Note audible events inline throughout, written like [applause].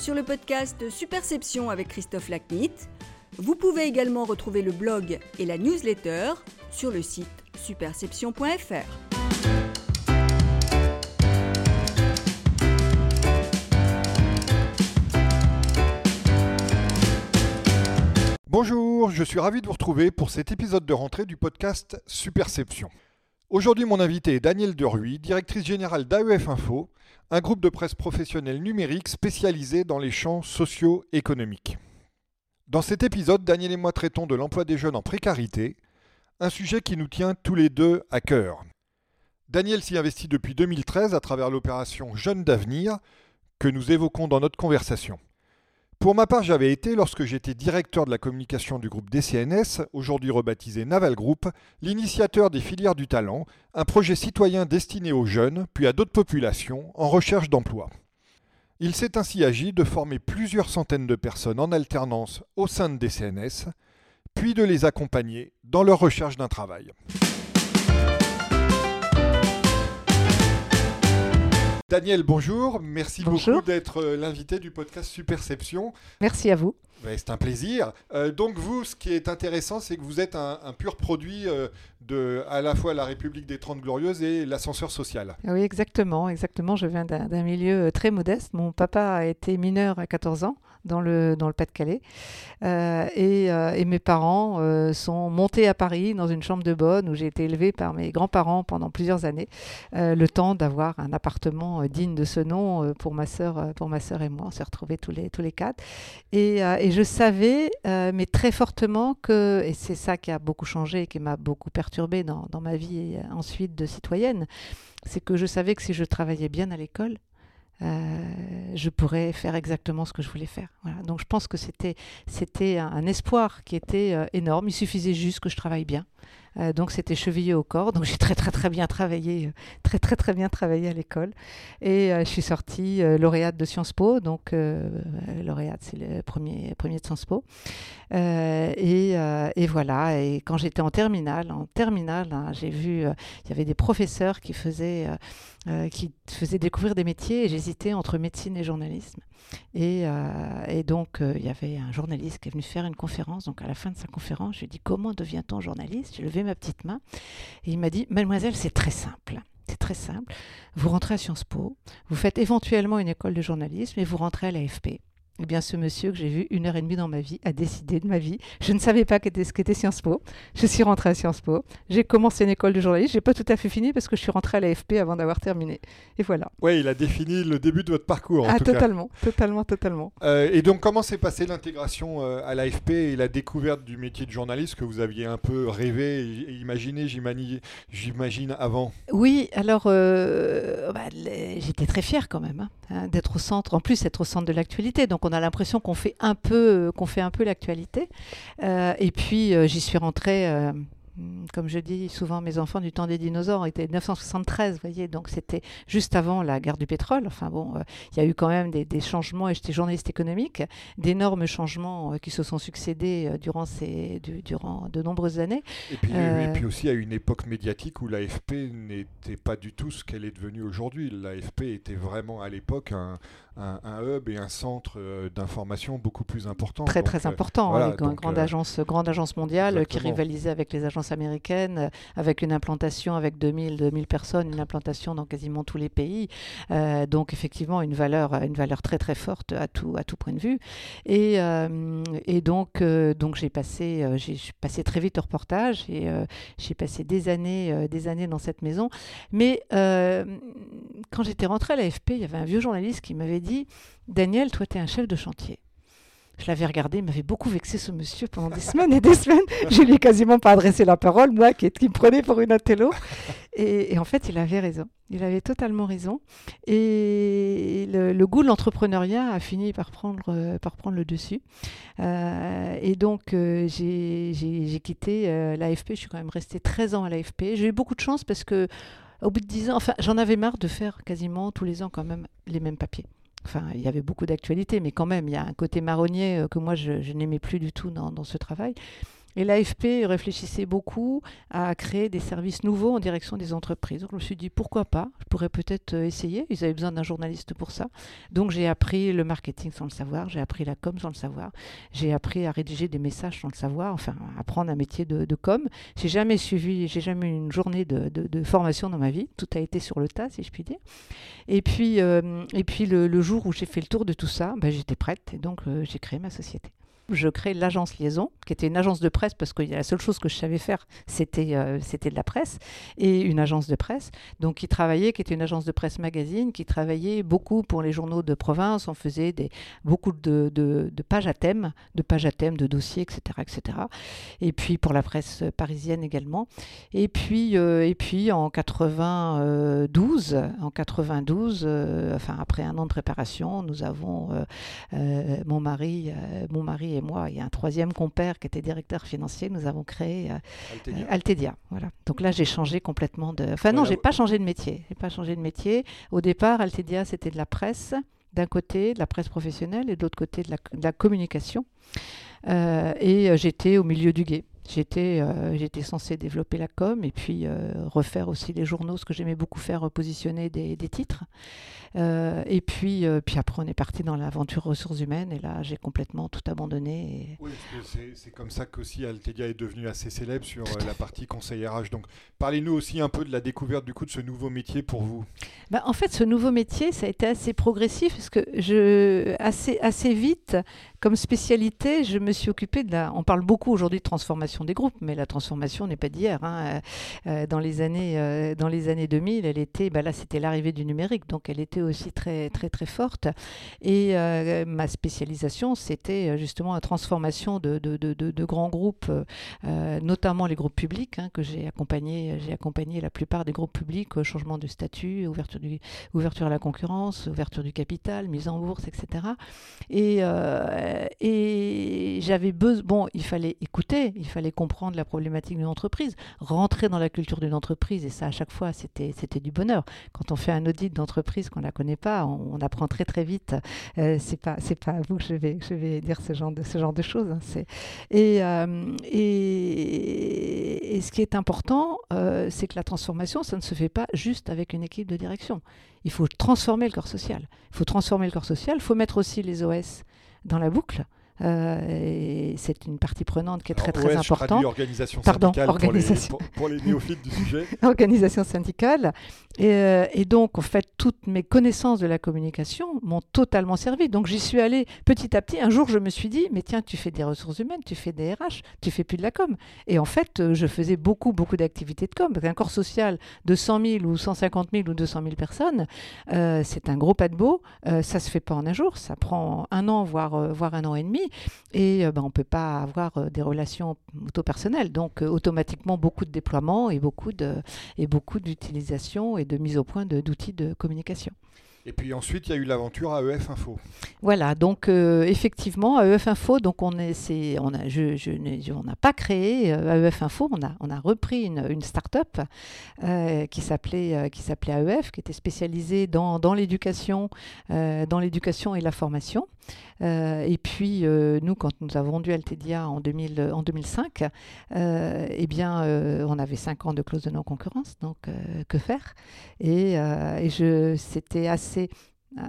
sur le podcast Superception avec Christophe Lacnit. Vous pouvez également retrouver le blog et la newsletter sur le site superception.fr. Bonjour, je suis ravi de vous retrouver pour cet épisode de rentrée du podcast Superception. Aujourd'hui, mon invité est Danielle Deruy, directrice générale d'AEF Info, un groupe de presse professionnelle numérique spécialisé dans les champs socio-économiques. Dans cet épisode, Daniel et moi traitons de l'emploi des jeunes en précarité, un sujet qui nous tient tous les deux à cœur. Daniel s'y investit depuis 2013 à travers l'opération Jeunes d'avenir que nous évoquons dans notre conversation. Pour ma part, j'avais été, lorsque j'étais directeur de la communication du groupe DCNS, aujourd'hui rebaptisé Naval Group, l'initiateur des filières du talent, un projet citoyen destiné aux jeunes, puis à d'autres populations, en recherche d'emploi. Il s'est ainsi agi de former plusieurs centaines de personnes en alternance au sein de DCNS, puis de les accompagner dans leur recherche d'un travail. Daniel, bonjour. Merci beaucoup d'être euh, l'invité du podcast Superception. Merci à vous. c'est un plaisir. Euh, donc vous, ce qui est intéressant, c'est que vous êtes un, pur produit euh, de à la fois la République des Trente Glorieuses et l'ascenseur social. Oui, exactement. Exactement. Je viens d'un milieu très modeste. Mon papa a été mineur à 14 ans dans le, dans le Pas-de-Calais. Euh, et, euh, et, mes parents euh, sont montés à Paris dans une chambre de bonne où j'ai été élevée par mes grands-parents pendant plusieurs années, le temps d'avoir un appartement digne de ce nom pour ma sœur, pour ma sœur et moi. On s'est retrouvés tous les, tous les quatre. Et, et je savais, mais très fortement que, et c'est ça qui a beaucoup changé et qui m'a beaucoup perturbée dans, dans ma vie ensuite de citoyenne, c'est que je savais que si je travaillais bien à l'école, je pourrais faire exactement ce que je voulais faire. Donc je pense que c'était c'était un, espoir qui était euh, énorme. Il suffisait juste que je travaille bien. Euh, donc c'était chevillé au corps. Donc [laughs] j'ai très très très bien travaillé, euh, très très très bien travaillé à l'école. Et euh, je suis sortie lauréate de Sciences Po. Donc lauréate, c'est le premier, premier de Sciences Po. Et, et, voilà. Et quand j'étais en terminale, en terminale, hein, j'ai vu, il y avait des professeurs qui faisaient, qui faisaient découvrir des métiers. Et j'hésitais entre médecine et journalisme. Et, et donc il y avait un journaliste qui est venu faire une conférence. Donc à la fin de sa conférence, je lui ai dit comment devient-on journaliste? J'ai levé ma petite main et il m'a dit Mademoiselle, c'est très simple. C'est très simple. Vous rentrez à Sciences Po, vous faites éventuellement une école de journalisme et vous rentrez à l'AFP. Eh bien, ce monsieur que j'ai vu une heure et demie dans ma vie a décidé de ma vie. Je ne savais pas ce qu'était Sciences Po. Je suis rentrée à Sciences Po. J'ai commencé une école de journaliste. J'ai pas tout à fait fini parce que je suis rentrée à l'AFP avant d'avoir terminé. Et voilà. Oui, il a défini le début de votre parcours. ah, totalement, totalement, totalement. Euh, et donc, comment s'est passée l'intégration euh, à l'AFP et la découverte du métier de journaliste que vous aviez un peu rêvé et imaginé, j'imagine, avant? Oui, alors euh, bah, j'étais très fière quand même hein, d'être au centre. En plus, être au centre de l'actualité. Donc, on a l'impression qu'on fait un peu, qu'on fait un peu l'actualité. Euh, et puis euh, j'y suis rentrée euh, Mm, comme je dis souvent, mes enfants du temps des dinosaures étaient 1973, vous voyez, donc c'était juste avant la guerre du pétrole. Enfin bon, euh, il y a eu quand même des, changements, et j'étais journaliste économique, d'énormes changements euh, qui se sont succédés euh, durant, ces, durant de nombreuses années. Et puis, et puis aussi à une époque médiatique où l'AFP n'était pas du tout ce qu'elle est devenue aujourd'hui. L'AFP était vraiment à l'époque un, un, hub et un centre d'information beaucoup plus important. Très très important, avec une grande, agence, grande agence mondiale qui rivalisait avec les agences américaine, euh, avec une implantation avec 2000, 2000 personnes, une implantation dans quasiment tous les pays. Euh, donc effectivement, une valeur, une valeur très très forte à tout, à tout point de vue. Et, euh, et donc, donc j'ai passé, j'ai passé très vite au reportage et j'ai passé des années, des années dans cette maison. Mais quand j'étais rentrée à l'AFP, il y avait un vieux journaliste qui m'avait dit Daniel, toi, tu es un chef de chantier. Je l'avais regardé, il m'avait beaucoup vexé ce monsieur pendant des semaines et des semaines. [laughs] Je lui ai quasiment pas adressé la parole, moi qui, me prenait pour une attello. Et, en fait, il avait raison. Il avait totalement raison. Et le, goût de l'entrepreneuriat a fini par prendre, euh, par prendre le dessus. Euh, et donc, euh, j'ai quitté l'AFP. Je suis quand même restée 13 ans à l'AFP. J'ai eu beaucoup de chance parce que au bout de 10 ans, enfin, j'en avais marre de faire quasiment tous les ans quand même les mêmes papiers. Enfin, il y avait beaucoup d'actualités, mais quand même, il y a un côté marronnier euh, que moi, je, n'aimais plus du tout dans, ce travail. Et l'AFP réfléchissait beaucoup à créer des services nouveaux en direction des entreprises. Donc je me suis dit pourquoi pas, je pourrais peut-être euh, essayer. Ils avaient besoin d'un journaliste pour ça. Donc j'ai appris le marketing sans le savoir, j'ai appris la com sans le savoir, j'ai appris à rédiger des messages sans le savoir, enfin apprendre un métier de, de com. J'ai jamais suivi, j'ai jamais eu une journée de, formation dans ma vie. Tout a été sur le tas, si je puis dire. Et puis, euh, et puis le, jour où j'ai fait le tour de tout ça, ben, j'étais prête et donc euh, j'ai créé ma société je crée l'agence Liaison, qui était une agence de presse parce que la seule chose que je savais faire, c'était euh, c'était de la presse et une agence de presse. Donc, qui travaillait, qui était une agence de presse magazine, qui travaillait beaucoup pour les journaux de province. On faisait beaucoup de, de, pages à thème, de pages à thème, de dossiers, etc., etc. Et puis pour la presse parisienne également. Et puis, euh, et puis en 92, en 92, euh, enfin après un an de préparation, nous avons mon mari, mon mari moi et un troisième compère qui était directeur financier, nous avons créé euh, Altedia. Voilà. Donc là, j'ai changé complètement de. Enfin non, j'ai pas changé de métier. J'ai pas changé de métier. Au départ, Altedia, c'était de la presse d'un côté, de la presse professionnelle, et de l'autre côté, de la, communication. Euh, et euh, j'étais au milieu du guet. J'étais, j'étais censée développer la com et puis refaire aussi les journaux, ce que j'aimais beaucoup faire, repositionner des, des titres. Euh, et puis, euh, puis après, on est parti dans l'aventure ressources humaines. Et là, j'ai complètement tout abandonné. Oui, c'est comme ça qu'aussi Altedia est devenu assez célèbre sur euh, la partie conseil RH. Donc, parlez-nous aussi un peu de la découverte du coup de ce nouveau métier pour vous. Bah, en fait, ce nouveau métier, ça a été assez progressif parce que je, assez, assez vite, comme spécialité, je me suis occupée de la. On parle beaucoup aujourd'hui de transformation des groupes, mais la transformation n'est pas d'hier. Hein. dans les années, dans les années 2000, elle était. Bah là, c'était l'arrivée du numérique, donc elle était aussi très très très forte. Et euh, ma spécialisation, c'était euh, justement la transformation de, grands groupes, euh, notamment les groupes publics, hein, que j'ai accompagné. J'ai accompagné la plupart des groupes publics au changement de statut, ouverture à la concurrence, ouverture du capital, mise en bourse, etc. Et, et j'avais besoin, bon, il fallait écouter, il fallait comprendre la problématique d'une entreprise, rentrer dans la culture d'une entreprise, et ça à chaque fois, c'était du bonheur. Quand on fait un audit d'entreprise, qu'on la connaît pas, on, apprend très très vite. Euh, c'est pas c'est pas à vous que je vais je vais dire ce genre de ce genre de choses. Hein. Euh, et, et, ce qui est important, euh, c'est que la transformation, ça ne se fait pas juste avec une équipe de direction. Il faut transformer le corps social. Il faut transformer le corps social. Il faut mettre aussi les OS dans la boucle. Euh, c'est une partie prenante qui est très très importante. Organisation syndicale organisation. Pour, les, néophytes du sujet. [laughs] organisation syndicale. Et, euh, et, donc, en fait, toutes mes connaissances de la communication m'ont totalement servi. Donc, j'y suis allée petit à petit. Un jour, je me suis dit, mais tiens, tu fais des ressources humaines, tu fais des RH, tu fais plus de la com. Et en fait, euh, je faisais beaucoup, beaucoup d'activités de com. Un corps social de 100 000 ou 150 000 ou 200 000 personnes, c'est un gros pas de beau. ça se fait pas en un jour. Ça prend un an, voire, voire un an et demi. Et euh, ben, on ne peut pas avoir euh, des relations auto-personnelles. Donc, euh, automatiquement, beaucoup de déploiements et beaucoup, de, et beaucoup d'utilisation et de mise au point d'outils de communication. Et puis ensuite, il y a eu l'aventure AEF Info. Voilà, donc euh, effectivement, AEF Info, donc on est, on je, je, on n'a pas créé AEF Info, on a, on a repris une, une start-up euh, qui s'appelait, euh, qui AEF, qui était spécialisée dans, dans l'éducation, dans et la formation. et puis nous, quand nous avons vendu Altedia en, 2000, en 2005, eh bien, on avait cinq ans de clause de non-concurrence, donc que faire? Et, et c'était assez assez euh,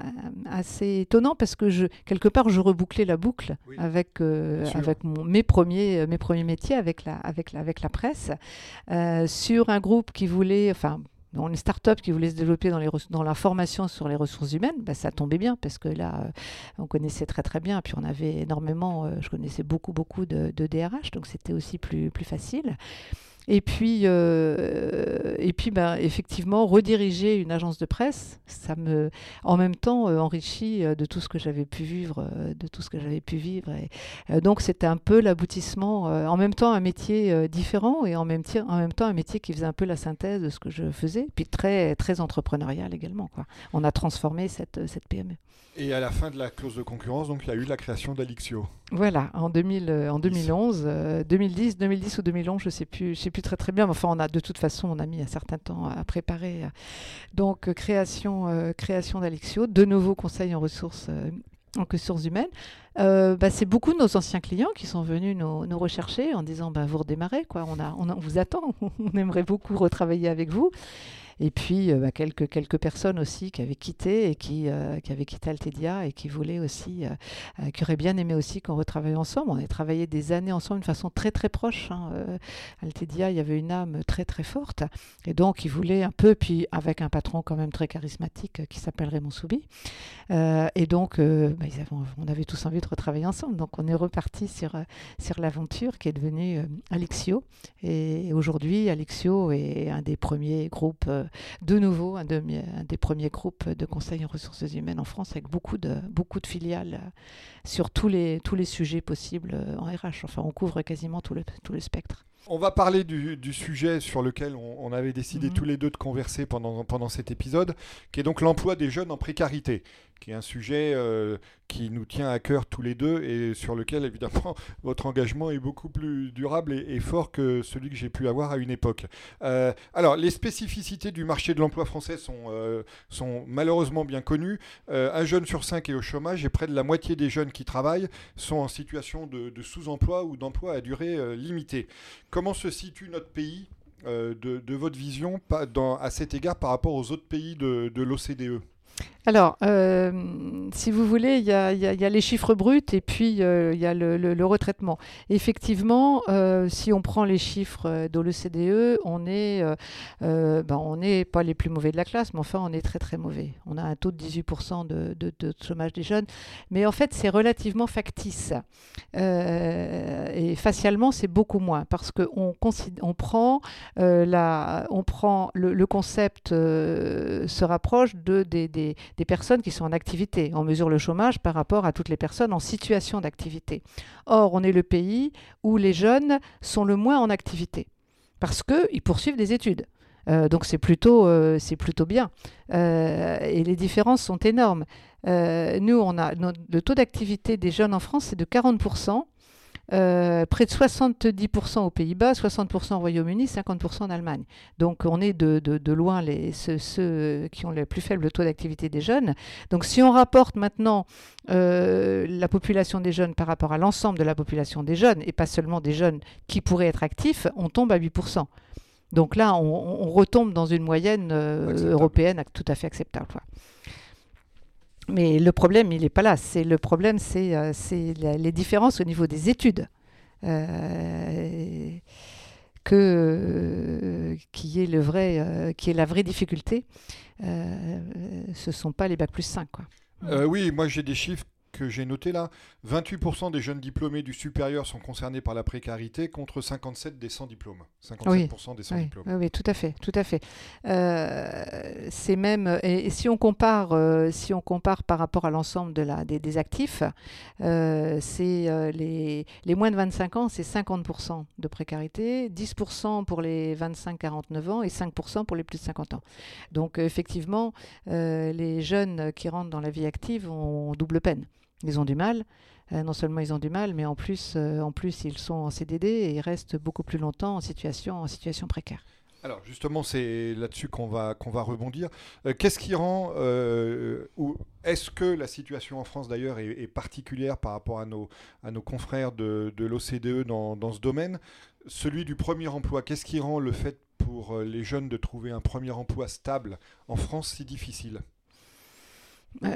assez étonnant parce que je, quelque part je rebouclais la boucle avec, euh, avec mon, mes, premiers, mes premiers métiers avec la, avec la, avec la presse euh, sur un groupe qui voulait, enfin une start-up qui voulait se développer dans, les, dans la formation sur les ressources humaines, bah, ça tombait bien parce que là, on connaissait très très bien. Puis on avait énormément, je connaissais beaucoup beaucoup de, de DRH, donc c'était aussi plus, plus facile. Et puis, euh, et puis ben, effectivement, rediriger une agence de presse, ça me, en même temps, euh, enrichit euh, de tout ce que j'avais pu vivre, de tout ce que j'avais pu vivre. Et, donc, c'était un peu l'aboutissement, en même temps un métier différent et en même, en même temps un métier qui faisait un peu la synthèse de ce que je faisais, puis très, très entrepreneurial également. Quoi. On a transformé cette, cette PME. Et à la fin de la clause de concurrence, donc, il y a eu la création d'Alixio. Voilà, en, 2000, en 2011, 2010, 2010 ou 2011, je ne sais plus, je sais plus très très bien. Enfin, on a de toute façon, on a mis un certain temps à préparer. Donc, création, euh, création d'Alexio, de nouveaux conseils en ressources. Euh, en ressources humaines, euh, bah, c'est beaucoup de nos anciens clients qui sont venus nous, rechercher en disant bah, vous redémarrez, quoi. On, a, on vous attend, [laughs] on aimerait beaucoup retravailler avec vous. Et puis, euh, bah, quelques, quelques personnes aussi qui avaient quitté et qui, euh, qui avaient quitté Altedia et qui voulaient aussi, euh, qui auraient bien aimé aussi qu'on retravaille ensemble. On a travaillé des années ensemble de façon très très proche. Hein. Altedia, il y avait une âme très très forte. Et donc, ils voulaient un peu, puis avec un patron quand même très charismatique qui s'appelle Raymond Soubi. et donc, bah, ils avaient, on avait tous envie de retravailler ensemble. Donc, on est reparti sur, sur l'aventure qui est devenue Alexio. Et aujourd'hui, Alexio est un des premiers groupes de nouveau un, des premiers groupes de conseil en ressources humaines en France avec beaucoup de, beaucoup de filiales euh, sur tous les, tous les sujets possibles euh, en RH. Enfin, on couvre quasiment tout le, tout le spectre. On va parler du, sujet sur lequel on, avait décidé mhm. tous les deux de converser pendant, pendant cet épisode, qui est donc l'emploi des jeunes en précarité qui est un sujet euh, qui nous tient à cœur tous les deux et sur lequel évidemment [laughs] votre engagement est beaucoup plus durable et, fort que celui que j'ai pu avoir à une époque. Euh, alors les spécificités du marché de l'emploi français sont, euh, sont malheureusement bien connues. un jeune sur cinq est au chômage et près de la moitié des jeunes qui travaillent sont en situation de, sous-emploi ou d'emploi à durée limitée. Comment se situe notre pays de, votre vision à cet égard par rapport aux autres pays de l'OCDE alors, euh, si vous voulez, il y, a, les chiffres bruts et puis euh, il y a le, retraitement. Effectivement, euh, si on prend les chiffres de l'OCDE, on est, ben, n'est pas les plus mauvais de la classe, mais enfin, on est très très mauvais. On a un taux de 18% de, de, chômage des jeunes, mais en fait, c'est relativement factice. et facialement, c'est beaucoup moins parce qu'on on prend, la, on prend le, concept se rapproche de, des, personnes qui sont en activité. On mesure le chômage par rapport à toutes les personnes en situation d'activité. Or, on est le pays où les jeunes sont le moins en activité parce qu'ils poursuivent des études. Euh, donc c'est plutôt, euh, bien. Euh, et les différences sont énormes. nous, on a le taux d'activité des jeunes en France, c'est de 40%. Euh, près de 70% aux Pays-Bas, 60% au Royaume-Uni, 50% en Allemagne. Donc on est de, de, loin les, ceux, qui ont le plus faible taux d'activité des jeunes. Donc si on rapporte maintenant euh, la population des jeunes par rapport à l'ensemble de la population des jeunes, et pas seulement des jeunes qui pourraient être actifs, on tombe à 8%. Donc là, on, retombe dans une moyenne euh, européenne tout à fait acceptable. Mais le problème, il n'est pas là. C'est le problème, c'est euh, les différences au niveau des études. Euh, que, euh, qui, est la vraie difficulté. ce ne sont pas les bacs plus 5. Quoi. oui, moi j'ai des chiffres que j'ai noté là, 28% des jeunes diplômés du supérieur sont concernés par la précarité contre 57 des sans diplômes. 57% des sans diplômes. Oui, tout à fait, tout à fait. Euh, c'est même et, si on compare, euh, si on compare par rapport à l'ensemble de la des, actifs, euh, c'est les, les moins de 25 ans, c'est 50% de précarité, 10% pour les 25-49 ans et 5% pour les plus de 50 ans. Donc effectivement, les jeunes qui rentrent dans la vie active ont double peine. Ils ont du mal. Euh, non seulement ils ont du mal, mais en plus, euh, ils sont en CDD et ils restent beaucoup plus longtemps en situation, précaire. Alors justement, c'est là-dessus qu'on va, rebondir. Euh, qu'est-ce qui rend, ou est-ce que la situation en France d'ailleurs est, particulière par rapport à nos, confrères de, de l'OCDE dans, dans, ce domaine? Celui du premier emploi, qu'est-ce qui rend le fait pour les jeunes de trouver un premier emploi stable en France si difficile?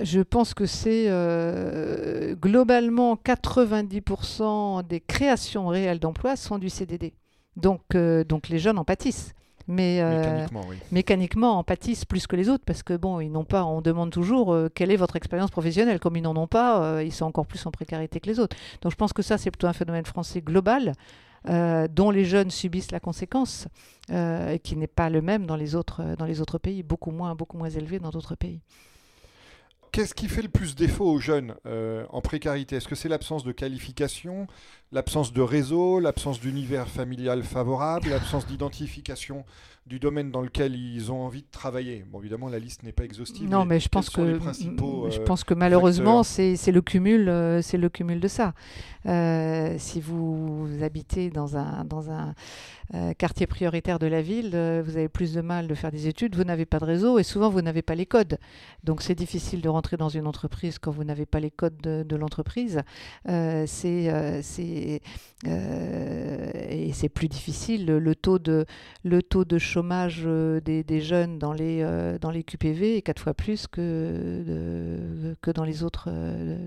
Je pense que c'est euh, globalement 90% des créations réelles d'emplois sont du CDD. Donc, euh, donc les jeunes en pâtissent. Mais euh, mécaniquement, oui. mécaniquement, en pâtissent plus que les autres parce que bon, ils n'ont pas. On demande toujours quelle est votre expérience professionnelle. Comme ils n'en ont pas, ils sont encore plus en précarité que les autres. Donc je pense que ça, c'est plutôt un phénomène français global. dont les jeunes subissent la conséquence, et qui n'est pas le même dans les autres, dans les autres pays, beaucoup moins, beaucoup moins élevé dans d'autres pays. Qu'est-ce qui fait le plus défaut aux jeunes euh, en précarité? Est-ce que c'est l'absence de qualification, l'absence de réseau, l'absence d'univers familial favorable, l'absence d'identification du domaine dans lequel ils ont envie de travailler. Bon, évidemment, la liste n'est pas exhaustive. Non, mais, je, pense que, je pense que malheureusement, c'est le cumul, c'est le cumul de ça. si vous habitez dans un, dans un euh, quartier prioritaire de la ville, euh, vous avez plus de mal de faire des études, vous n'avez pas de réseau et souvent vous n'avez pas les codes. Donc c'est difficile de rentrer dans une entreprise quand vous n'avez pas les codes de, l'entreprise. Euh, c'est et c'est plus difficile. Le, taux de le taux de chômage des, des jeunes dans les dans les QPV est quatre fois plus que que dans les autres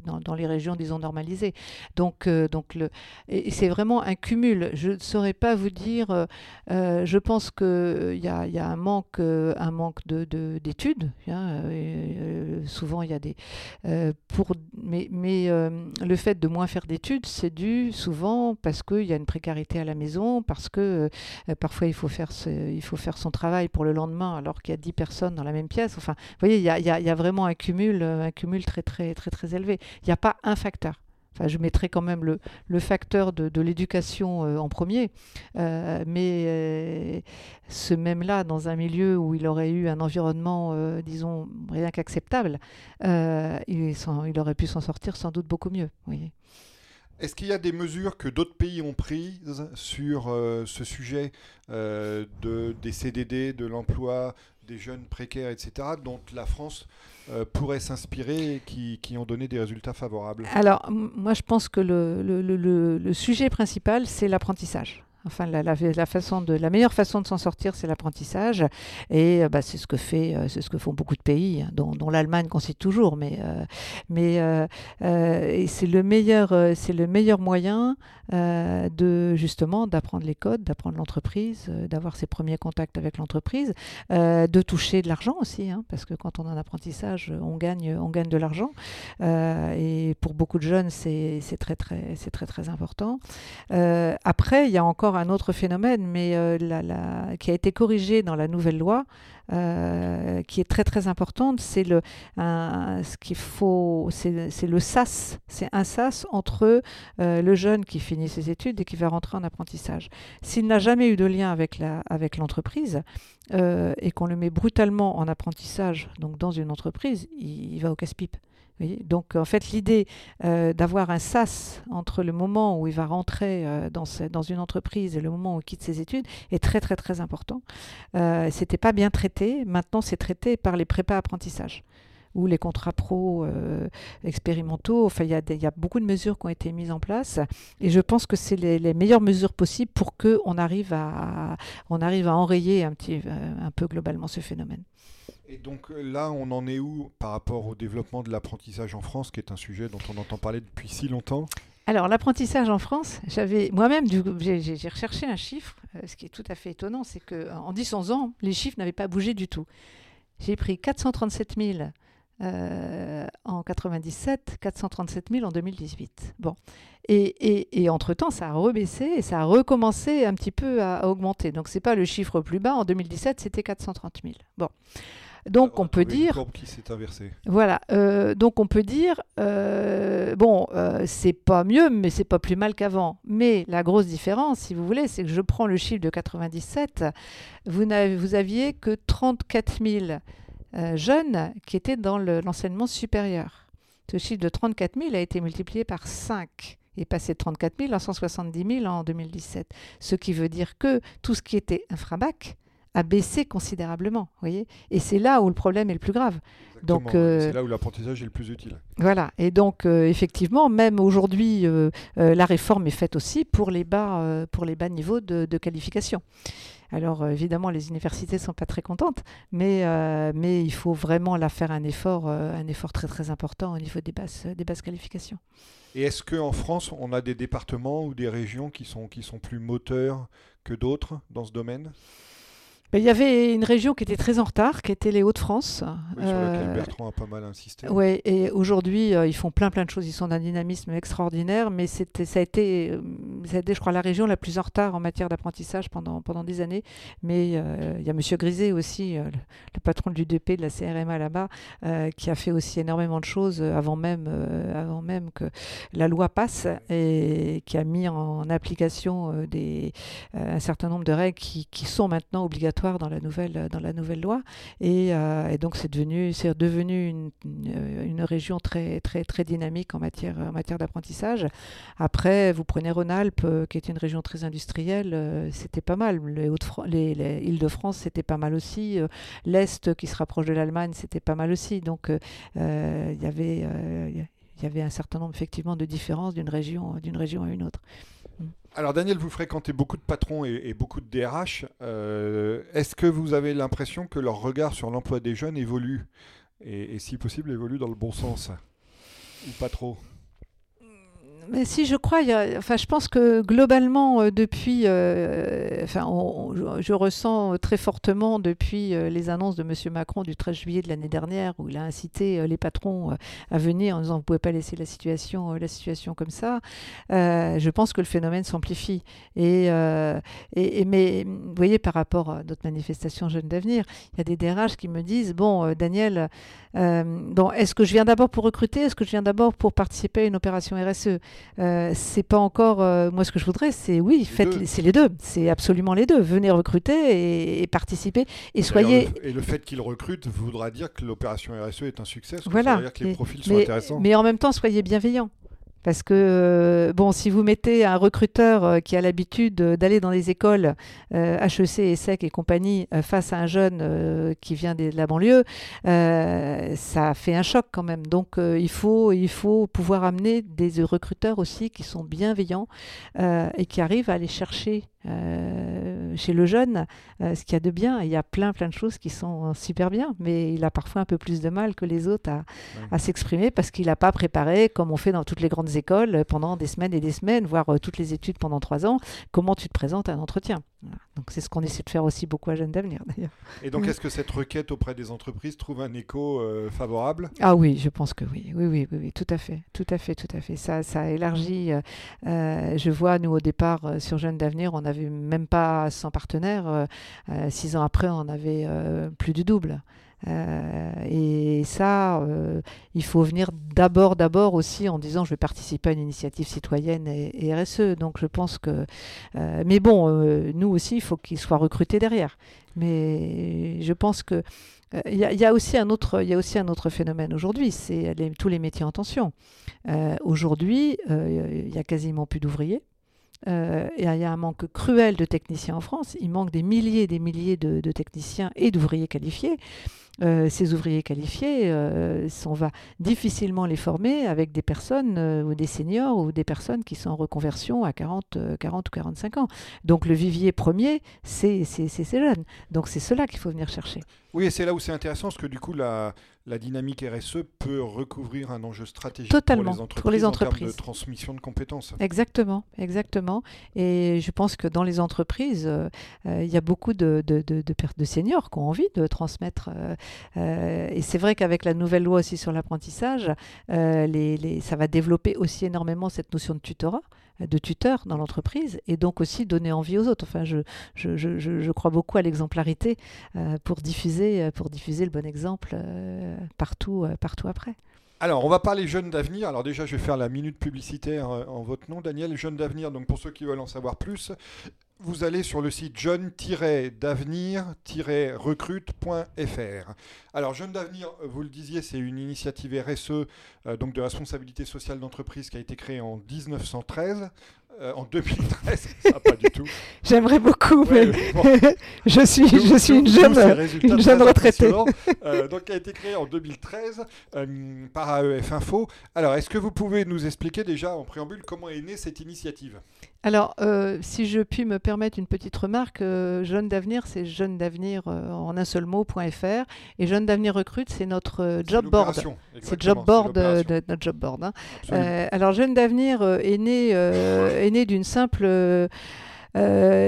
dans, dans, les régions disons normalisées. Donc donc le et c'est vraiment un cumul. Je ne saurais pas vous dire euh, euh, je pense qu'il euh, y a, y a un manque, un manque d'études. De, hein, souvent, il y a des. pour, mais mais le fait de moins faire d'études, c'est dû souvent parce qu'il y a une précarité à la maison, parce que parfois il faut, faire son travail pour le lendemain alors qu'il y a 10 personnes dans la même pièce. Enfin, vous voyez, il y a, y a, vraiment un cumul, un cumul très, très, très, très élevé. Il n'y a pas un facteur je mettrai quand même le, facteur de, l'éducation euh, en premier, euh, mais euh, ce même-là, dans un milieu où il aurait eu un environnement, disons, rien qu'acceptable, il, il, aurait pu s'en sortir sans doute beaucoup mieux. Oui. Est-ce qu'il y a des mesures que d'autres pays ont prises sur ce sujet de, des CDD, de l'emploi, des jeunes précaires, etc., dont la France euh, pourrait s'inspirer et qui, ont donné des résultats favorables? Alors, moi, je pense que le sujet principal, c'est l'apprentissage. Enfin, la, meilleure façon de s'en sortir, c'est l'apprentissage. Et euh, bah, c'est ce que euh, ce que font beaucoup de pays, hein, dont, l'Allemagne qu'on cite toujours. Mais, euh, c'est le meilleur, le meilleur moyen de justement d'apprendre les codes, d'apprendre l'entreprise, d'avoir ses premiers contacts avec l'entreprise, de toucher de l'argent aussi, hein, parce que quand on a un apprentissage, on gagne, de l'argent. et pour beaucoup de jeunes, c'est très très très important. après, il y a encore un autre phénomène, mais euh, qui a été corrigé dans la nouvelle loi, euh, qui est très très importante, c'est le ce qu'il faut, c'est le SAS, c'est un SAS entre euh, le jeune qui finit ses études et qui va rentrer en apprentissage. S'il n'a jamais eu de lien avec la avec l'entreprise et qu'on le met brutalement en apprentissage, donc dans une entreprise, il va au casse-pipe. Donc en fait l'idée euh, d'avoir un sas entre le moment où il va rentrer euh, dans, dans, une entreprise et le moment où il quitte ses études est très très très important. Euh, C'était pas bien traité, maintenant c'est traité par les prépas apprentissages ou les contrats pro euh, expérimentaux. Enfin, il y, a beaucoup de mesures qui ont été mises en place et je pense que c'est les, les, meilleures mesures possibles pour qu'on arrive à, on arrive à enrayer un, petit, un peu globalement ce phénomène. Et donc euh, là, on en est où par rapport au développement de l'apprentissage en France, qui est un sujet dont on entend parler depuis si longtemps? Alors l'apprentissage en France, j'avais moi-même j'ai recherché un chiffre. Euh, ce qui est tout à fait étonnant, c'est que en 10 ans, les chiffres n'avaient pas bougé du tout. J'ai pris 437 000 euh, en 97, 437 000 en 2018. Bon. Et, et, entre-temps, ça a rebaissé et ça a recommencé un petit peu à, à augmenter. Donc, ce n'est pas le chiffre plus bas. En 2017, c'était 430 000. Bon. Donc on peut dire. Qui s'est inversé. Voilà. Euh, donc on peut dire, euh, bon, euh, c'est pas mieux, mais c'est pas plus mal qu'avant. Mais la grosse différence, si vous voulez, c'est que je prends le chiffre de 97. Vous, vous aviez que 34 000 jeunes qui étaient dans l'enseignement supérieur. Ce chiffre de 34 000 a été multiplié par 5 et passé de 34 000 à 170 000 en 2017. Ce qui veut dire que tout ce qui était infrabac a baissé considérablement. Voyez et c'est là où le problème est le plus grave. Donc, euh, c'est là où l'apprentissage est le plus utile. Voilà. Et donc, euh, effectivement, même aujourd'hui, euh, la réforme est faite aussi pour les bas, pour les bas niveaux de, qualification. Alors, évidemment, les universités ne sont pas très contentes, mais, mais il faut vraiment la faire un effort, un effort très très important au niveau des basses, des basses qualifications. Et est-ce qu'en France, on a des départements ou des régions qui sont, qui sont plus moteurs que d'autres dans ce domaine? Ben, il y avait une région qui était très en retard, qui était les Hauts-de-France. Oui, sur laquelle Bertrand a pas mal insisté. Oui, et aujourd'hui, ils font plein plein de choses. Ils sont d'un dynamisme extraordinaire, mais c'était, ça, a été, ça a été, je crois, la région la plus en retard en matière d'apprentissage pendant, pendant des années. Mais il y a M. Griset aussi, le, le, patron du DP de la CRMA là-bas, qui a fait aussi énormément de choses avant même, avant même que la loi passe et qui a mis en application des, un certain nombre de règles qui, qui sont maintenant obligatoires dans la nouvelle, dans la nouvelle loi. Et, euh, donc, c'est devenu, devenu une, une, région très, très, très dynamique en matière, en matière d'apprentissage. Après, vous prenez Rhône-Alpes, euh, qui est une région très industrielle, euh, c'était pas mal. Les, les, les Îles-de-France, c'était pas mal aussi. L'Est, qui se rapproche de l'Allemagne, c'était pas mal aussi. Donc, il y avait il y avait un certain nombre effectivement de différences d'une région, d'une région à une autre. Alors Daniel, vous fréquentez beaucoup de patrons et, beaucoup de DRH. Euh, est-ce que vous avez l'impression que leur regard sur l'emploi des jeunes évolue et, et, si possible évolue dans le bon sens? Ou pas trop? Mais si je crois, enfin, je pense que globalement, euh, depuis, euh, enfin, je ressens très fortement depuis euh, les annonces de M. Macron du 13 juillet de l'année dernière, où il a incité les patrons à venir en disant vous ne pouvez pas laisser la situation, la situation comme ça. je pense que le phénomène s'amplifie. Et, et, mais vous voyez, par rapport à d'autres manifestations jeunes d'avenir, il y a des DRH qui me disent bon, Daniel, bon, est-ce que je viens d'abord pour recruter, est-ce que je viens d'abord pour participer à une opération RSE euh, c'est pas encore. Euh, moi, ce que je voudrais, c'est oui, faites, c'est les deux. C'est absolument les deux. Venez recruter et, participer. Et soyez. et le fait qu'ils recrutent voudra dire que l'opération RSE est un succès. Voilà. Ça veut dire que les profils sont intéressants. Mais en même temps, soyez bienveillants. Parce que, euh, bon, si vous mettez un recruteur euh, qui a l'habitude euh, d'aller dans les écoles HEC, ESSEC et compagnie face à un jeune qui vient de la banlieue, ça fait un choc quand même. Donc, il, faut, il faut pouvoir amener des recruteurs aussi qui sont bienveillants et qui arrivent à aller chercher euh, chez le jeune, euh, ce qu'il y a de bien, il y a plein plein de choses qui sont super bien, mais il a parfois un peu plus de mal que les autres à, s'exprimer parce qu'il n'a pas préparé, comme on fait dans toutes les grandes écoles, pendant des semaines et des semaines, voire euh, toutes les études pendant trois ans, comment tu te présentes à un entretien? Donc c'est ce qu'on essaie de faire aussi beaucoup à Jeunes d'Avenir [laughs] d'ailleurs. Et donc est-ce que cette requête auprès des entreprises trouve un écho favorable? Ah oui, je pense que oui. oui, oui, oui, tout à fait, tout à fait, tout à fait. Ça, ça élargit. je vois, nous au départ sur Jeunes d'Avenir, on avait même pas 100 partenaires. Euh, euh, six ans après, on avait euh, plus du double. Et ça, il faut venir d'abord, d'abord aussi en disant je vais participer à une initiative citoyenne et, RSE. Donc je pense que, mais bon, nous aussi, il faut qu'ils soient recrutés derrière. Mais je pense que il y, a aussi un autre, il aussi un autre phénomène aujourd'hui, c'est tous les métiers en tension. aujourd'hui, il y a quasiment plus d'ouvriers. Euh, il y a un manque cruel de techniciens en France. Il manque des milliers et des milliers de, techniciens et d'ouvriers qualifiés. Euh, ces ouvriers qualifiés, euh, on va difficilement les former avec des personnes ou des seniors ou des personnes qui sont en reconversion à 40, 40 ou 45 ans. Donc le vivier premier, c'est ces jeunes. Donc c'est cela qu'il faut venir chercher. Oui, et c'est là où c'est intéressant, parce que du coup, la, la dynamique RSE peut recouvrir un enjeu stratégique Totalement, pour les entreprises, en termes de transmission de compétences. Exactement, exactement. Et je pense que dans les entreprises, euh, euh, il y a beaucoup de, de, de, de, seniors qui ont envie de transmettre. Euh, et c'est vrai qu'avec la nouvelle loi aussi sur l'apprentissage, les, les, ça va développer aussi énormément cette notion de tutorat de tuteur dans l'entreprise et donc aussi donner envie aux autres. Enfin, je, je, je, je crois beaucoup à l'exemplarité pour, diffuser, pour diffuser le bon exemple partout, euh, partout après. Alors, on va parler jeunes d'avenir. Alors déjà, je vais faire la minute publicitaire euh, en votre nom, Daniel. Jeunes d'avenir, donc pour ceux qui veulent en savoir plus, vous allez sur le site jeune-d'avenir-recrute.fr. Alors, Jeunes d'avenir, vous le disiez, c'est une initiative RSE, euh, donc de responsabilité sociale d'entreprise qui a été créée en 1913. Euh, en [laughs] 2013, ça pas du tout. [laughs] J'aimerais beaucoup, mais [laughs] je suis, je suis une jeune, une jeune retraitée. Euh, donc, qui a été créé en 2013 euh, par AEF Info. Alors, est-ce que vous pouvez nous expliquer déjà en préambule comment est née cette initiative? Alors, si je puis me permettre une petite remarque, Jeune d'avenir, c'est jeune d'avenir en un seul mot.fr et Jeune d'avenir recrute, c'est notre job board. C'est job board de, notre job board. Hein. alors, Jeune d'avenir est né est né d'une simple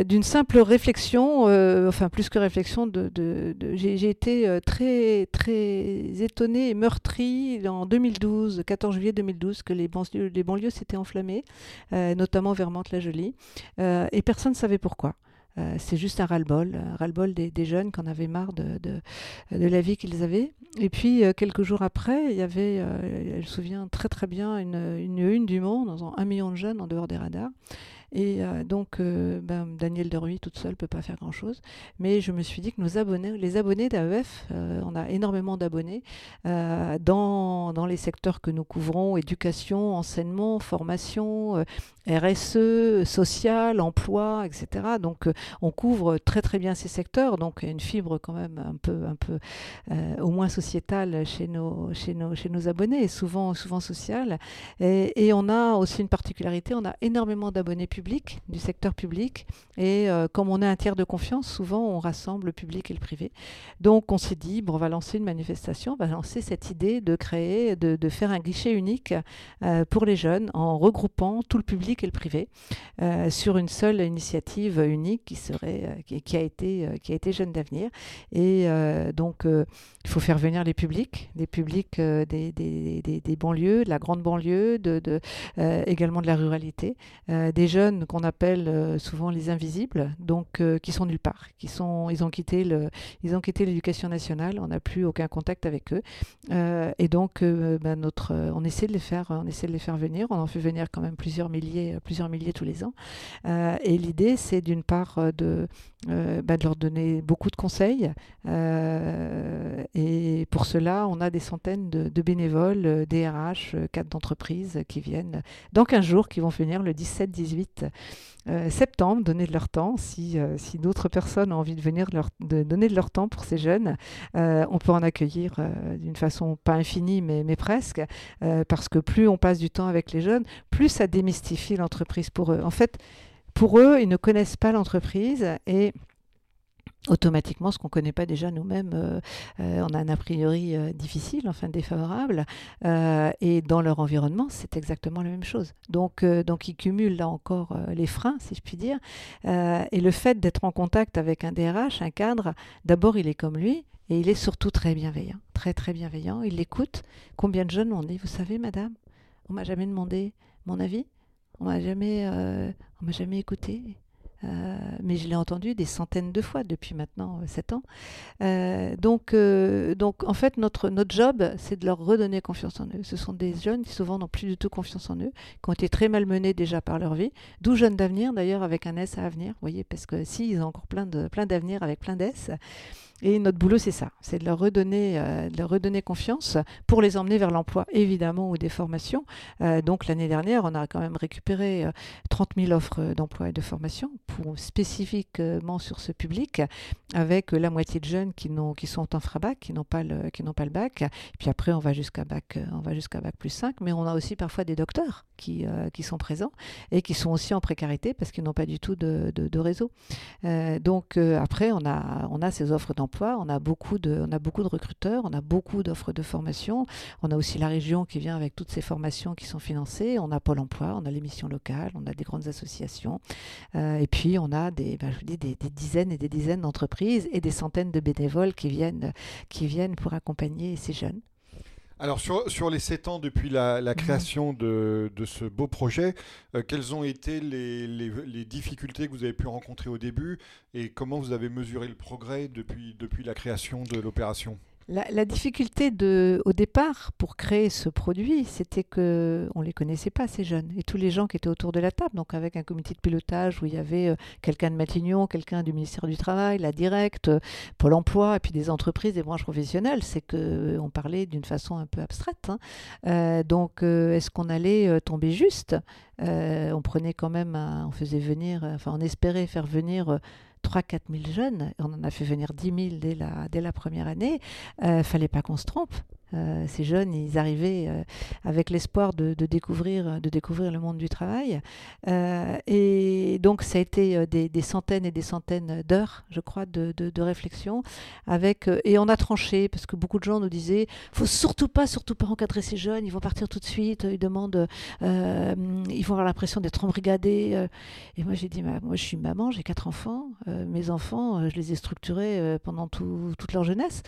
d'une simple réflexion, enfin plus que réflexion, j'ai été très, très étonnée et meurtrie en 2012, 14 juillet 2012, que les banlieues, s'étaient enflammées, notamment vers Mantes-la-Jolie, et personne ne savait pourquoi. Euh, c'est juste un ras-le-bol, un ras-le-bol des, jeunes qui en avaient marre de, la vie qu'ils avaient. Et puis, euh, quelques jours après, il y avait, euh, je me souviens très très bien, une une du Monde, un million de jeunes en dehors des radars. Et euh, donc, euh, ben, Daniel Deruy toute seule peut pas faire grand-chose. Mais je me suis dit que nos abonnés, les abonnés d'AEF, euh, on a énormément d'abonnés dans, dans, les secteurs que nous couvrons, éducation, enseignement, formation, RSE, social, emploi, etc. Donc, on couvre très très bien ces secteurs. Donc, une fibre quand même un peu, un peu au moins sociétale chez nos, chez nos, chez nos abonnés, et souvent, souvent sociale. Et, et on a aussi une particularité, on a énormément d'abonnés publics du secteur public. Et euh, comme on est un tiers de confiance, souvent on rassemble le public et le privé. Donc on s'est dit, bon, on va lancer une manifestation, on va lancer cette idée de créer, de, faire un guichet unique euh, pour les jeunes en regroupant tout le public et le privé euh, sur une seule initiative unique qui, serait, qui, a, été, qui a été Jeunes d'avenir. Et donc il faut faire venir les publics, les publics des, des, banlieues, de la grande banlieue, de également de la ruralité, des jeunes qu'on appelle euh, souvent les invisibles, donc euh, qui sont nulle part, qui sont, ils ont quitté ils ont quitté l'éducation nationale, on n'a plus aucun contact avec eux, euh, et donc ben, notre, on essaie de les faire, on essaie de les faire venir, on en fait venir quand même plusieurs milliers, plusieurs milliers tous les ans, et l'idée c'est d'une part de, ben, de leur donner beaucoup de conseils, et pour cela on a des centaines de, bénévoles, DRH, cadres d'entreprise qui viennent dans 15 jours, qui vont venir le 17-18 euh, septembre, donner de leur temps. Si, euh, si d'autres personnes ont envie de venir de donner de leur temps pour ces jeunes, euh, on peut en accueillir d'une façon pas infinie, mais, mais presque, parce que plus on passe du temps avec les jeunes, plus ça démystifie l'entreprise pour eux. En fait, pour eux, ils ne connaissent pas l'entreprise et automatiquement ce qu'on ne connaît pas déjà nous-mêmes, euh, euh, on a un a priori euh, difficile, enfin défavorable, et dans leur environnement, c'est exactement la même chose. Donc, donc ils cumulent là encore les freins, si je puis dire, et le fait d'être en contact avec un DRH, un cadre, d'abord il est comme lui, et il est surtout très bienveillant, très très bienveillant, il l'écoute. Combien de jeunes m'ont dit, vous savez madame, on m'a jamais demandé mon avis, on m'a jamais, on m'a jamais écouté, euh, mais je l'ai entendu des centaines de fois depuis maintenant 7 euh, ans. Euh, donc, en fait, notre, notre job, c'est de leur redonner confiance en eux. Ce sont des jeunes qui souvent n'ont plus du tout confiance en eux, qui ont été très malmenés déjà par leur vie, d'où jeunes d'avenir d'ailleurs avec un S à avenir, vous voyez, parce que si, ils ont encore plein d'avenir plein avec plein d'S. Et notre boulot, c'est ça, c'est de leur redonner, euh, de leur redonner confiance pour les emmener vers l'emploi, évidemment, ou des formations. Euh, donc l'année dernière, on a quand même récupéré 30 euh, 000 offres d'emploi et de formation spécifiquement sur ce public, avec la moitié de jeunes qui, sont en frabac, qui n'ont pas le, qui n'ont pas le bac. Puis après, on va jusqu'à bac, on va jusqu'à bac plus 5, mais on a aussi parfois des docteurs qui, sont présents et qui sont aussi en précarité parce qu'ils n'ont pas du tout de, de, de réseau. donc après, on a, on a ces offres d'emploi on a beaucoup de, recruteurs, on a beaucoup d'offres de formation. On a aussi la région qui vient avec toutes ces formations qui sont financées. On a Pôle Emploi, on a les missions locales, on a des grandes associations, euh, et puis on a des, ben, dis, des, dizaines et des dizaines d'entreprises et des centaines de bénévoles qui viennent, qui viennent pour accompagner ces jeunes. Alors sur, sur les sept ans depuis la, mhm. création de, de, ce beau projet, euh, quelles ont été les, les, difficultés que vous avez pu rencontrer au début et comment vous avez mesuré le progrès depuis, depuis la création de l'opération? La, difficulté au départ pour créer ce produit, c'était que on les connaissait pas ces jeunes et tous les gens qui étaient autour de la table, donc avec un comité de pilotage où il y avait euh, quelqu'un de Matignon, quelqu'un du ministère du Travail, la Directe, euh, Pôle Emploi et puis des entreprises, des branches professionnelles, c'est que euh, on parlait d'une façon un peu abstraite. Hein. donc, est-ce qu'on allait tomber juste? On prenait quand même, on faisait venir, enfin, on espérait faire venir 3-4 000 jeunes, on en a fait venir 10 000 dès la, dès la première année, il euh, fallait pas qu'on se trompe. Euh, ces jeunes, ils arrivaient euh, avec l'espoir de, découvrir, de découvrir le monde du travail. Euh, et donc, ça a été des, centaines et des centaines d'heures, je crois, de, réflexion. Avec, et on a tranché, parce que beaucoup de gens nous disaient faut surtout pas, surtout pas encadrer ces jeunes, ils vont partir tout de suite, ils demandent, ils vont avoir l'impression d'être embrigadés. Et moi, j'ai dit moi, je suis maman, j'ai quatre enfants. mes enfants, je les ai structurés pendant toute leur jeunesse.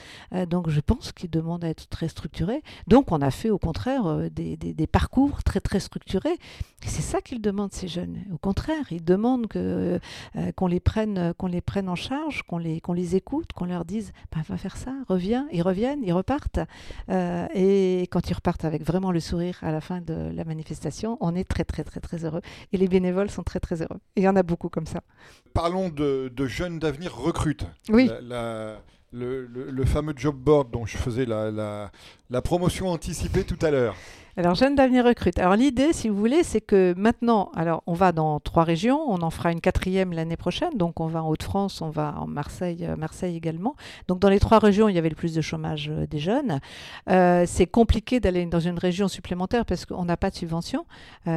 donc, je pense qu'ils demandent à être très structurés. Donc on a fait au contraire euh, des, parcours très très structurés. C'est ça qu'ils demandent ces jeunes. Au contraire, ils demandent que euh, qu'on les prenne qu'on les prenne en charge, qu'on les qu'on les écoute, qu'on leur dise bah, va faire ça, reviens. Ils reviennent, ils repartent. Euh, et quand ils repartent avec vraiment le sourire à la fin de la manifestation, on est très très très très heureux. Et les bénévoles sont très très heureux. Et il y en a beaucoup comme ça. Parlons de, jeunes d'avenir recrutent. Oui. la le, fameux job board dont je faisais la, promotion anticipée tout à l'heure. Alors, Jeunes d'avenir recrute. Alors, l'idée, si vous voulez, c'est que maintenant, alors, on va dans trois régions, on en fera une quatrième l'année prochaine. Donc, on va en Haute-France, on va en Marseille, euh, Marseille également. Donc, dans les trois régions, il y avait le plus de chômage euh, des jeunes. Euh, c'est compliqué d'aller dans une région supplémentaire parce qu'on n'a pas de subvention.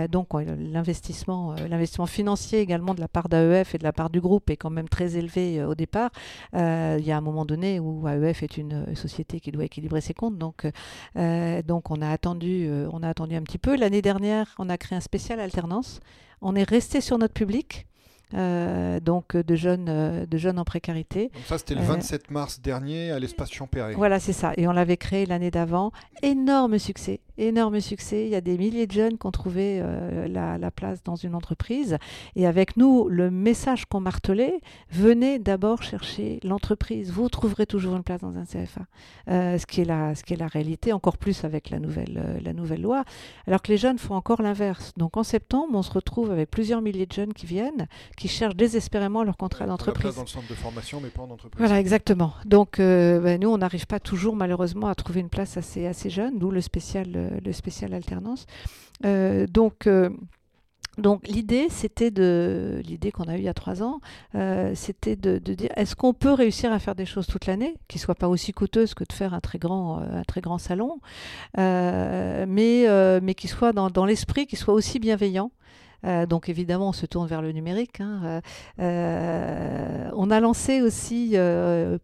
donc, l'investissement, l'investissement financier également de la part d'AEF et de la part du groupe est quand même très élevé au départ. il y a un moment donné où AEF est une société qui doit équilibrer ses comptes. Donc, donc on a attendu on a attendu un petit peu. L'année dernière, on a créé un spécial alternance. On est resté sur notre public. Euh, donc de jeunes, euh, de jeunes en précarité. Donc ça, c'était le 27 euh, mars dernier à l'espace Champéry. Voilà, c'est ça. Et on l'avait créé l'année d'avant. Énorme succès énorme succès. Il y a des milliers de jeunes qui ont trouvé euh, la, place dans une entreprise. Et avec nous, le message qu'on martelait, venez d'abord chercher l'entreprise. Vous trouverez toujours une place dans un CFA. Euh, ce, qui est la, ce qui est la réalité, encore plus avec la nouvelle, euh, la nouvelle loi. Alors que les jeunes font encore l'inverse. Donc en septembre, on se retrouve avec plusieurs milliers de jeunes qui viennent, qui cherchent désespérément leur contrat d'entreprise. dans le centre de formation, mais pas en entreprise. Voilà, exactement. Donc ben, nous, on n'arrive pas toujours, malheureusement, à trouver une place assez, assez jeune, d'où le spécial le spécial alternance. Euh, donc euh, donc l'idée, c'était de l'idée qu'on a eue il y a trois ans, euh, c'était de, dire est-ce qu'on peut réussir à faire des choses toute l'année qui soient pas aussi coûteuses que de faire un très grand un très grand salon, mais mais qui soient dans, dans l'esprit, qui soient aussi bienveillants. Euh, donc évidemment, on se tourne vers le numérique. Hein. Euh, euh, on a lancé aussi,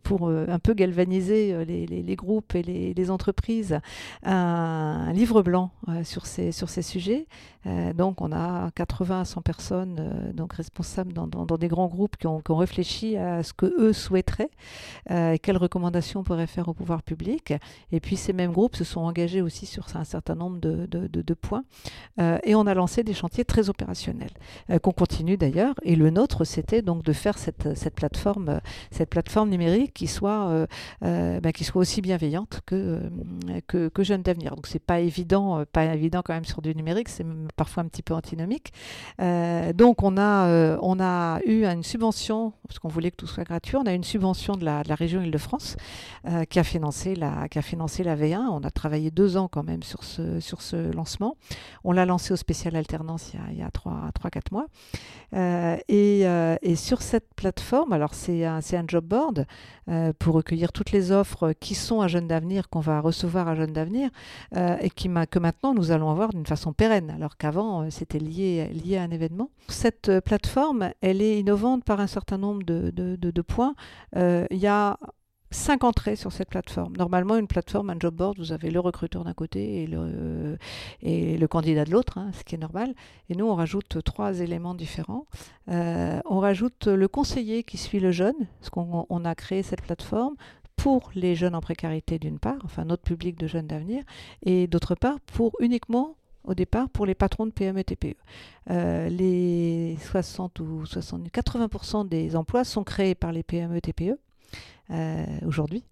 pour un peu galvaniser les, groupes et les, entreprises, un, livre blanc sur, ces, sur ces sujets. Donc on a 80 à 100 personnes donc responsables dans, des grands groupes qui ont, réfléchi à ce que eux souhaiteraient et quelles recommandations on pourrait faire au pouvoir public. Et puis ces mêmes groupes se sont engagés aussi sur un certain nombre de, points. et on a lancé des chantiers très opérationnels euh, qu'on continue d'ailleurs. Et le nôtre, c'était donc de faire cette, plateforme, euh, cette plateforme numérique qui soit, euh, bah, qui soit aussi bienveillante que, que, que d'avenir. Donc c'est pas évident, pas évident quand même sur du numérique, parfois un petit peu antinomique. donc on a, on a eu une subvention, parce qu'on voulait que tout soit gratuit, on a eu une subvention de la, région Île-de-France qui, a financé la, qui a financé la V1. On a travaillé deux ans quand même sur ce, sur ce lancement. On l'a lancé au spécial alternance il y a, a 3-4 mois. Euh, euh, et, sur cette plateforme, alors c'est un, un, job board euh, pour recueillir toutes les offres qui sont à Jeunes d'Avenir, qu'on va recevoir à Jeunes d'Avenir, et qui, que maintenant nous allons avoir d'une façon pérenne, alors qu'avant c'était lié, lié à un événement. Cette plateforme, elle est innovante par un certain nombre de, points. Il y a cinq entrées sur cette plateforme. Normalement, une plateforme, un job board, vous avez le recruteur d'un côté et le, et le candidat de l'autre, hein, ce qui est normal. Et nous, on rajoute trois éléments différents. Euh, on rajoute le conseiller qui suit le jeune, parce qu'on on a créé cette plateforme pour les jeunes en précarité d'une part, enfin notre public de jeunes d'avenir, et d'autre part pour uniquement au départ pour les patrons de PME TPE. Euh, les 60 ou 60, 80% des emplois sont créés par les PME TPE. Euh, aujourd'hui.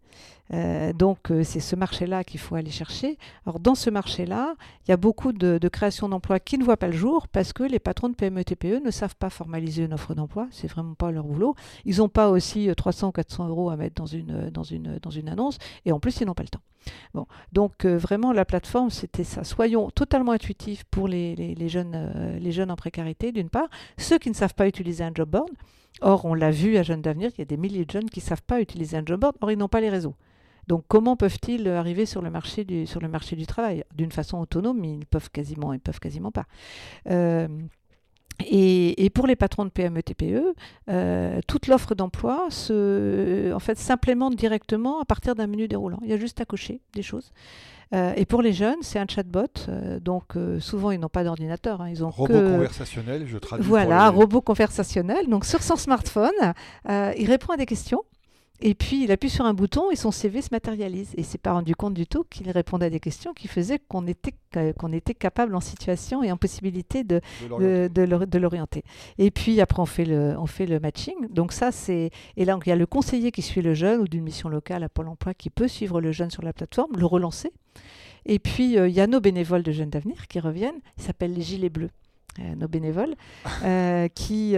Euh, donc euh, c'est ce marché-là qu'il faut aller chercher. Alors dans ce marché-là, il y a beaucoup de, de création d'emplois qui ne voient pas le jour parce que les patrons de PME TPE ne savent pas formaliser une offre d'emploi. C'est vraiment pas leur boulot. Ils n'ont pas aussi 300 ou 400 euros à mettre dans une, dans une, dans une annonce et en plus ils n'ont pas le temps. Bon, donc vraiment la plateforme c'était ça. Soyons totalement intuitifs pour les, les jeunes, les jeunes en précarité d'une part, ceux qui ne savent pas utiliser un job board. Or, on l'a vu à Jeunes d'Avenir, il y a des milliers de jeunes qui ne savent pas utiliser un job board, or ils n'ont pas les réseaux. Donc comment peuvent-ils arriver sur le marché du, travail? D'une façon autonome, ils peuvent quasiment, peuvent quasiment pas. Euh, et, pour les patrons de PME TPE, euh, toute l'offre d'emploi se, fait, s'implémente directement à partir d'un menu déroulant. Il y a juste à cocher des choses. Euh, et pour les jeunes, c'est un chatbot. Euh, donc souvent, ils n'ont pas d'ordinateur. Hein, ils ont robot conversationnel, je traduis. Voilà, robot conversationnel. Donc sur son smartphone, il répond à des questions. Et puis il appuie sur un bouton et son CV se matérialise. Et il s'est pas rendu compte du tout qu'il répondait à des questions qui faisaient qu'on était, qu'on était capable en situation et en possibilité de, de, l'orienter. Et puis après on fait le, on fait le matching. Donc ça c'est et là il y a le conseiller qui suit le jeune ou d'une mission locale à Pôle Emploi qui peut suivre le jeune sur la plateforme, le relancer. Et puis euh, il y a nos bénévoles de Jeunes d'Avenir qui reviennent. Ils s'appellent les Gilets Bleus. Euh, nos bénévoles, [laughs] euh, qui,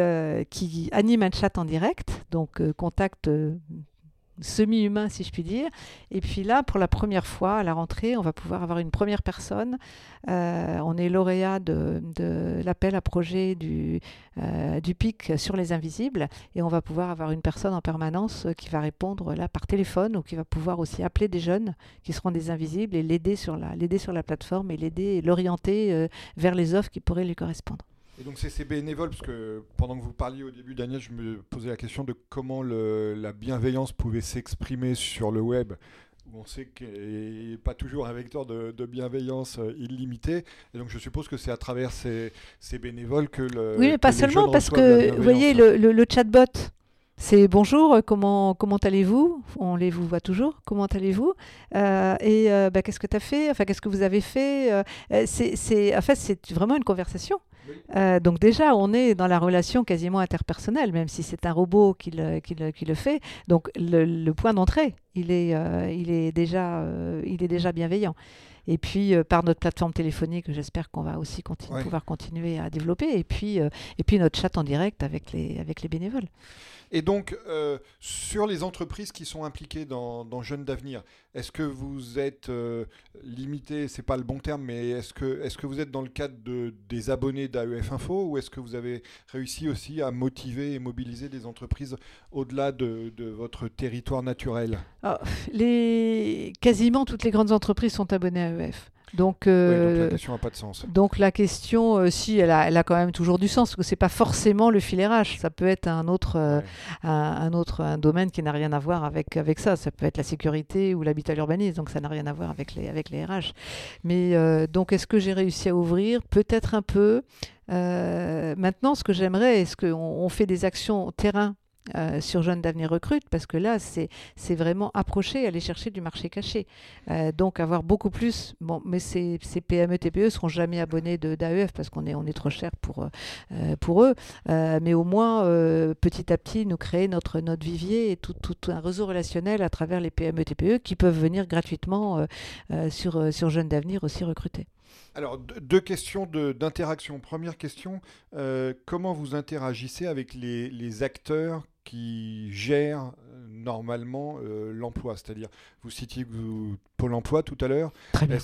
qui animent un chat en direct, donc contact semi-humain, si je puis dire. Et puis là, pour la première fois, à la rentrée, on va pouvoir avoir une première personne. Euh, on est lauréat de, l'appel à projet du, euh, PIC sur les invisibles. Et on va pouvoir avoir une personne en permanence qui va répondre là par téléphone ou qui va pouvoir aussi appeler des jeunes qui seront des invisibles et l'aider sur la, sur la plateforme et l'aider, l'orienter euh, vers les offres qui pourraient lui correspondre. Et donc c'est ces bénévoles, parce que pendant que vous parliez au début, Daniel, je me posais la question de comment la bienveillance pouvait s'exprimer sur le web, où on sait qu'il n'y a pas toujours un vecteur de, bienveillance euh, illimité. Et donc je suppose que c'est à travers ces, bénévoles que le... Oui, mais pas seulement, parce que vous voyez, le, chatbot, c'est bonjour, comment, comment allez-vous? On les vous voit toujours, comment allez-vous? Euh, Et euh, bah, qu'est-ce que tu as fait? Enfin, qu'est-ce que vous avez fait? C'est, En fait, c'est vraiment une conversation. Euh, donc déjà, on est dans la relation quasiment interpersonnelle, même si c'est un robot qui le, qui le, qui le fait. Donc le, point d'entrée, il, est, euh, il, est déjà, euh, il est déjà bienveillant. Et puis par notre plateforme téléphonique, j'espère qu'on va aussi pouvoir continuer à développer. Et puis, et puis notre chat en direct avec les, avec les bénévoles. Et donc, euh, sur les entreprises qui sont impliquées dans, Jeunes d'avenir, est-ce que vous êtes euh, limité, c'est pas le bon terme, mais est-ce que, est que vous êtes dans le cadre de, des abonnés d'AEF Info ou est-ce que vous avez réussi aussi à motiver et mobiliser des entreprises au-delà de, votre territoire naturel? Ah, les... Quasiment toutes les grandes entreprises sont abonnées à AEF. Donc, euh, la question n'a pas de sens. Donc la question, euh, si, elle a, elle a, quand même toujours du sens, parce que c'est pas forcément le RH, ça peut être un autre, euh, un, autre un domaine qui n'a rien à voir avec, avec ça. Ça peut être la sécurité ou l'habitat urbanisme, donc ça n'a rien à voir avec les, avec les RH. Mais donc est-ce que j'ai réussi à ouvrir? Peut-être un peu. maintenant, ce que j'aimerais, est-ce qu'on fait des actions terrain euh, sur Jeunes d'Avenir Recrute, parce que là, c'est vraiment approcher, aller chercher du marché caché. Euh, donc, avoir beaucoup plus. Bon, mais ces, PME, TPE seront jamais abonnés d'AEF parce qu'on est, on est trop cher pour, euh, pour eux. mais au moins, petit à petit, nous créer notre, notre vivier et tout, tout, un réseau relationnel à travers les PME, TPE qui peuvent venir gratuitement sur, sur Jeunes d'Avenir aussi recruter. Alors, deux questions d'interaction. Première question, comment vous interagissez avec les acteurs qui gère euh, normalement euh, l'emploi. C'est-à-dire, vous citiez Pôle emploi tout à l'heure. Très bien.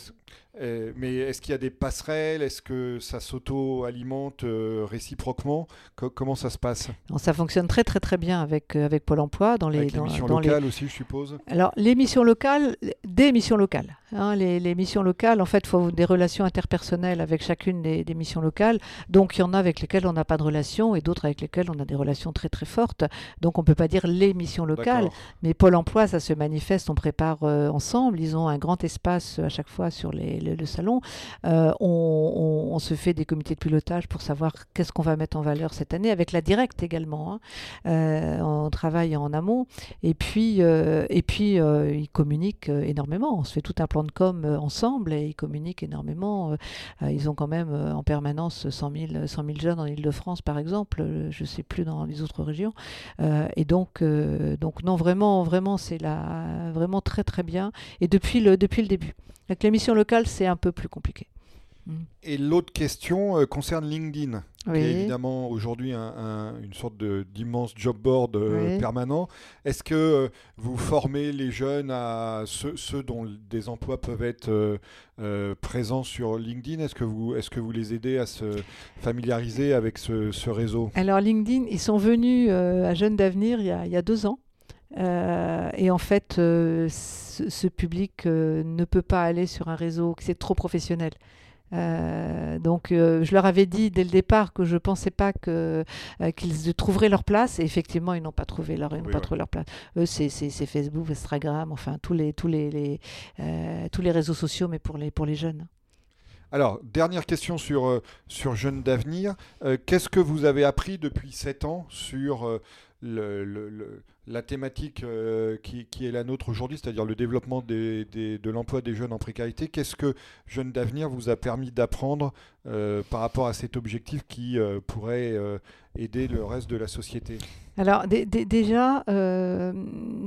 Euh, mais est-ce qu'il y a des passerelles? Est-ce que ça s'auto-alimente réciproquement? Comment ça se passe? Ça fonctionne très très très bien avec, avec Pôle emploi. Dans les, avec missions locales aussi, je suppose Alors, les missions locales, des missions locales. Hein, les, missions locales, en fait, il faut des relations interpersonnelles avec chacune des, des missions locales. Donc, il y en a avec lesquelles on n'a pas de relation et d'autres avec lesquelles on a des relations très très fortes. Donc on ne peut pas dire les missions locales, mais Pôle Emploi, ça se manifeste, on prépare euh, ensemble, ils ont un grand espace à chaque fois sur le salon. Euh, on, se fait des comités de pilotage pour savoir qu'est-ce qu'on va mettre en valeur cette année, avec la directe également. Hein. Euh, on travaille en amont, et puis, et puis ils communiquent énormément. On se fait tout un plan de com ensemble, et ils communiquent énormément. ils ont quand même en permanence 100 000, 100 000 jeunes en Ile-de-France, par exemple, je ne sais plus dans les autres régions. Euh, et donc, euh, donc non, vraiment, vraiment, c'est là, vraiment très très bien. Et depuis le, depuis le début. Avec les missions locales, c'est un peu plus compliqué. Et l'autre question euh, concerne LinkedIn, qui est évidemment aujourd'hui une sorte d'immense job board permanent. Est-ce que vous formez les jeunes à ceux, dont des emplois peuvent être présents sur LinkedIn? Est-ce que, vous, est que vous les aidez à se familiariser avec ce, réseau? Alors LinkedIn, ils sont venus à Jeunes d'Avenir il, il, y a deux ans. Et en fait, ce, public ne peut pas aller sur un réseau, c'est trop professionnel. Euh, donc, euh, je leur avais dit dès le départ que je ne pensais pas que, euh, qu'ils trouveraient leur place. Et effectivement, ils n'ont pas trouvé leur, ils n'ont pas trouvé leur place. Eux, c'est, Facebook, Instagram, enfin tous les, tous les, tous les réseaux sociaux, mais pour les, pour les jeunes. Alors, dernière question sur, sur Jeunes d'avenir. qu'est-ce que vous avez appris depuis 7 ans sur la thématique euh, qui, est la nôtre aujourd'hui, c'est-à-dire le développement de l'emploi des jeunes en précarité. Qu'est-ce que Jeunes d'avenir vous a permis d'apprendre euh, par rapport à cet objectif qui euh, pourrait aider le reste de la société? Alors déjà,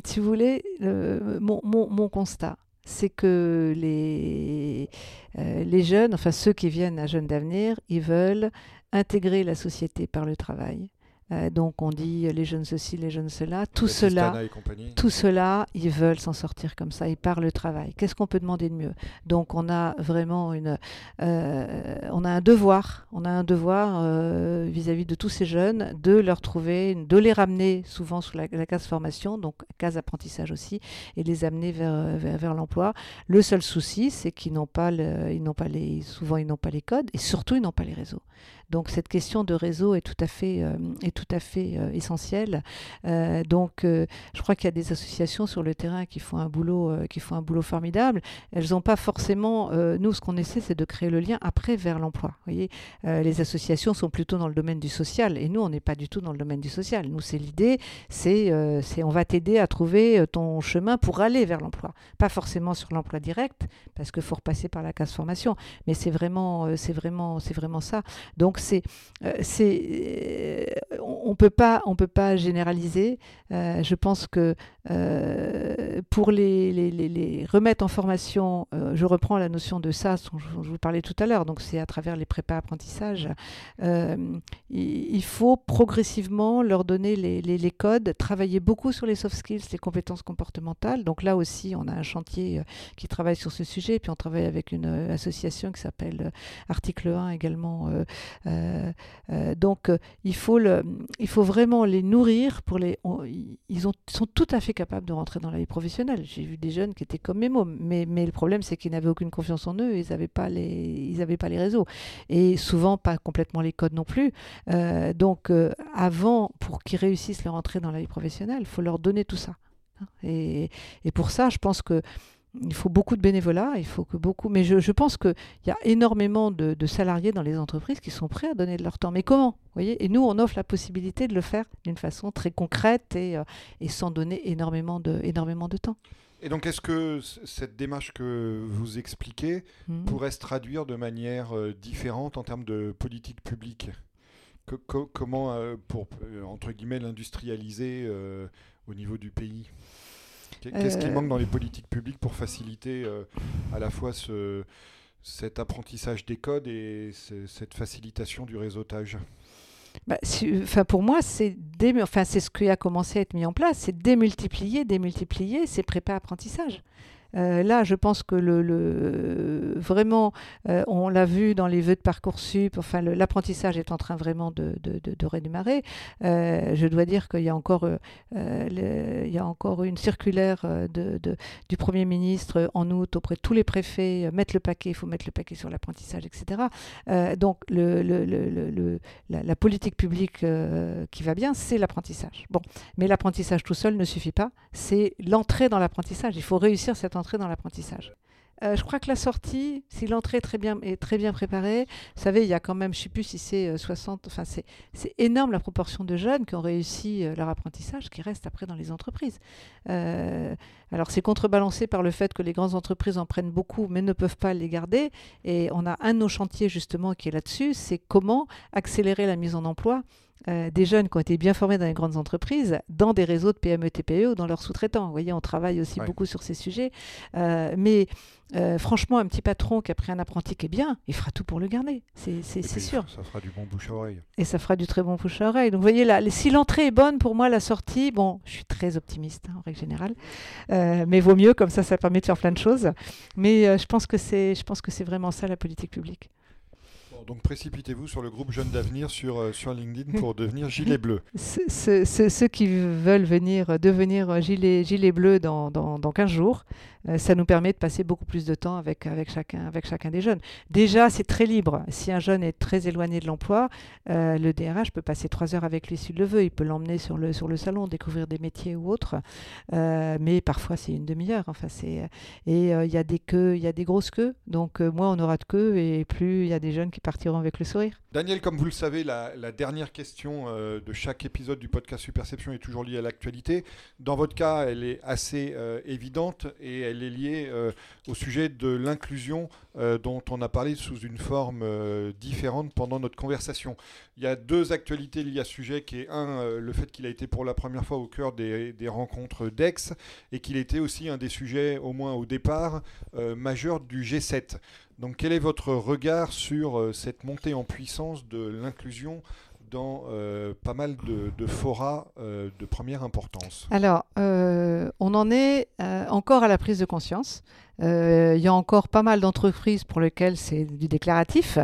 si vous voulez, mon, constat, c'est que les, les jeunes, enfin ceux qui viennent à Jeunes d'avenir, ils veulent intégrer la société par le travail. Euh, donc on dit les jeunes ceci, les jeunes cela. Tout cela, tout cela, ils veulent s'en sortir comme ça. Ils parlent le travail. Qu'est-ce qu'on peut demander de mieux? Donc on a vraiment une, euh, on a un devoir, on a un devoir euh, vis-à-vis de tous ces jeunes de leur trouver, de les ramener souvent sous la, case formation, donc case apprentissage aussi, et les amener vers, vers, l'emploi. Le seul souci, c'est qu'ils n'ont pas, ils n'ont pas les, souvent ils n'ont pas les codes et surtout ils n'ont pas les réseaux. Donc cette question de réseau est tout à fait, euh, est tout à fait euh, essentielle. Euh, donc je crois qu'il y a des associations sur le terrain qui font un boulot, qui font un boulot formidable. Elles n'ont pas forcément. nous, ce qu'on essaie, c'est de créer le lien après vers l'emploi. Voyez, les associations sont plutôt dans le domaine du social et nous, on n'est pas du tout dans le domaine du social. Nous, c'est l'idée, c'est, on va t'aider à trouver ton chemin pour aller vers l'emploi. Pas forcément sur l'emploi direct, parce qu'il faut repasser par la case formation, mais c'est vraiment, vraiment, vraiment ça. Donc c'est, euh, euh, on on peut pas généraliser. Euh, je pense que pour les, remettre en formation, je reprends la notion de ça dont je, vous parlais tout à l'heure. Donc c'est à travers les prépas apprentissages. il, faut progressivement leur donner les, codes, travailler beaucoup sur les soft skills, les compétences comportementales. Donc là aussi, on a un chantier qui travaille sur ce sujet. Et puis on travaille avec une association qui s'appelle Article 1 également euh, euh, donc euh, il, faut il faut vraiment les nourrir. Pour les, ils ont, sont tout à fait capables de rentrer dans la vie professionnelle. J'ai vu des jeunes qui étaient comme mes mots, mais, mais le problème c'est qu'ils n'avaient aucune confiance en eux, ils n'avaient pas, les, pas les réseaux. Et souvent pas complètement les codes non plus. donc avant, pour qu'ils réussissent leur entrée dans la vie professionnelle, il faut leur donner tout ça. Et, et, pour ça, je pense que il faut beaucoup de bénévolat, il faut que beaucoup. Mais je, pense qu'il y a énormément de, salariés dans les entreprises qui sont prêts à donner de leur temps. Mais comment? Voyez? Et nous, on offre la possibilité de le faire d'une façon très concrète et, euh, sans donner énormément de, énormément de temps. Et donc, est-ce que cette démarche que vous expliquez mmh. pourrait se traduire de manière euh, différente en termes de politique publique? Comment, euh, pour, entre guillemets, l'industrialiser au niveau du pays? Qu'est-ce qui euh, manque dans les politiques publiques pour faciliter euh, à la fois ce, cet apprentissage des codes et cette facilitation du réseautage? Bah, enfin, pour moi, c'est enfin, ce qui a commencé à être mis en place, c'est démultiplier, démultiplier ces prépas apprentissages. Euh, là, je pense que le, vraiment, euh, on l'a vu dans les vœux de Parcoursup, enfin, l'apprentissage est en train vraiment de, de, redémarrer. Euh, je dois dire qu'il y, a encore, il y a encore une circulaire du Premier ministre en août auprès de tous les préfets, mettre le paquet, il faut mettre le paquet sur l'apprentissage, etc. donc, la, la, politique publique qui va bien, c'est l'apprentissage. Bon, mais l'apprentissage tout seul ne suffit pas, c'est l'entrée dans l'apprentissage. Il faut réussir cette entrer dans l'apprentissage. Euh, je crois que la sortie, si l'entrée est très bien, est très bien préparée, vous savez, il y a quand même, je ne sais plus si c'est 60, euh, enfin c'est, énorme la proportion de jeunes qui ont réussi euh, leur apprentissage, qui restent après dans les entreprises. alors c'est contrebalancé par le fait que les grandes entreprises en prennent beaucoup, mais ne peuvent pas les garder. Et on a un de nos chantiers justement qui est là-dessus, c'est comment accélérer la mise en emploi euh, des jeunes qui ont été bien formés dans les grandes entreprises, dans des réseaux de PME, TPE ou dans leurs sous-traitants. Vous voyez, on travaille aussi beaucoup sur ces sujets. Euh, mais euh, franchement, un petit patron qui a pris un apprenti qui est bien, il fera tout pour le garder. C'est sûr. Ça fera du bon bouche à oreille. Et ça fera du très bon bouche à oreille. Donc, vous voyez, là, si l'entrée est bonne, pour moi, la sortie, bon, je suis très optimiste hein, en règle générale. mais vaut mieux, comme ça, ça permet de faire plein de choses. Mais je pense que c'est vraiment ça la politique publique. Donc précipitez-vous sur le groupe Jeunes d'Avenir sur, sur LinkedIn pour devenir [laughs] gilet bleu. ceux qui veulent venir devenir gilet, gilet bleu dans, dans, dans 15 jours, euh, ça nous permet de passer beaucoup plus de temps avec, avec, chacun, avec chacun des jeunes. Déjà, c'est très libre. Si un jeune est très éloigné de l'emploi, euh, le DRH peut passer trois heures avec lui s'il le veut. Il peut l'emmener sur le, sur le salon, découvrir des métiers ou autres. Euh, mais parfois, c'est une demi-heure. Enfin, et il y a des queues, il y a des grosses queues. Donc, moins on aura de queues et plus il y a des jeunes qui partiront avec le sourire. Daniel, comme vous le savez, la, dernière question de chaque épisode du podcast Superception est toujours liée à l'actualité. Dans votre cas, elle est assez évidente et elle est liée euh, au sujet de l'inclusion euh, dont on a parlé sous une forme euh, différente pendant notre conversation. Il y a deux actualités liées à ce sujet, qui est un, le fait qu'il a été pour la première fois au cœur des, rencontres d'Aix et qu'il était aussi un des sujets, au moins au départ, majeurs du G7. Donc quel est votre regard sur cette montée en puissance de l'inclusion dans euh, pas mal de, de forats euh, de première importance Alors, euh, on en est encore à la prise de conscience. Euh, il y a encore pas mal d'entreprises pour lesquelles c'est du déclaratif,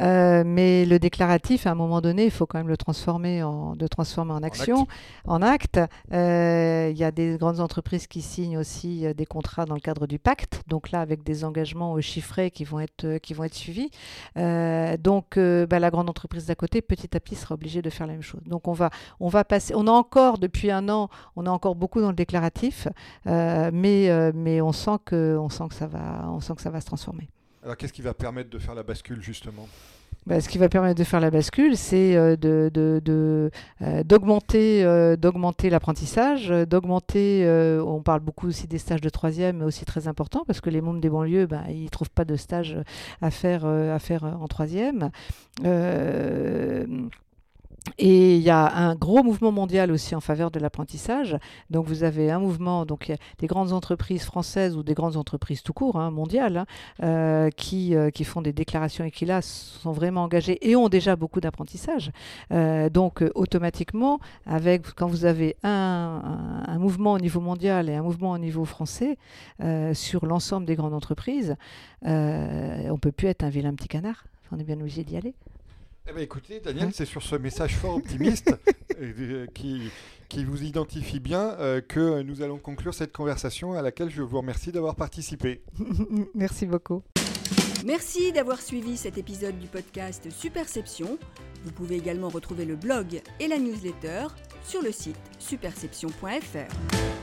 euh, mais le déclaratif, à un moment donné, il faut quand même le transformer en, de transformer en action, en acte. Euh, il y a des grandes entreprises qui signent aussi des contrats dans le cadre du pacte, donc là avec des engagements chiffrés qui vont être, qui vont être suivis. donc bah, la grande entreprise d'à côté, petit à petit, sera obligée de faire la même chose. Donc on va, on va passer, on a encore depuis un an, on a encore beaucoup dans le déclaratif, mais, mais on sent que, on que ça va, on sent que ça va se transformer. Alors qu'est-ce qui va permettre de faire la bascule justement? Bah, ce qui va permettre de faire la bascule, c'est euh, de, de, euh, d'augmenter, euh, d'augmenter l'apprentissage, d'augmenter, on parle beaucoup aussi des stages de troisième, mais aussi très important, parce que les membres des banlieues, bah, ils ne trouvent pas de stage à faire, à faire en troisième. Et il y a un gros mouvement mondial aussi en faveur de l'apprentissage. Donc vous avez un mouvement, donc des grandes entreprises françaises ou des grandes entreprises tout court, hein, mondiales, hein, euh, qui, euh, qui font des déclarations et qui là sont vraiment engagées et ont déjà beaucoup d'apprentissage. Euh, donc automatiquement, avec quand vous avez un, un, mouvement au niveau mondial et un mouvement au niveau français sur l'ensemble des grandes entreprises, on ne peut plus être un vilain petit canard. On est bien obligé d'y aller. Eh ben, écoutez, Daniel, c'est sur ce message fort optimiste [laughs] euh, qui, qui vous identifie bien euh, que nous allons conclure cette conversation à laquelle je vous remercie d'avoir participé. [laughs] Merci beaucoup. Merci d'avoir suivi cet épisode du podcast Superception. Vous pouvez également retrouver le blog et la newsletter sur le site superception.fr.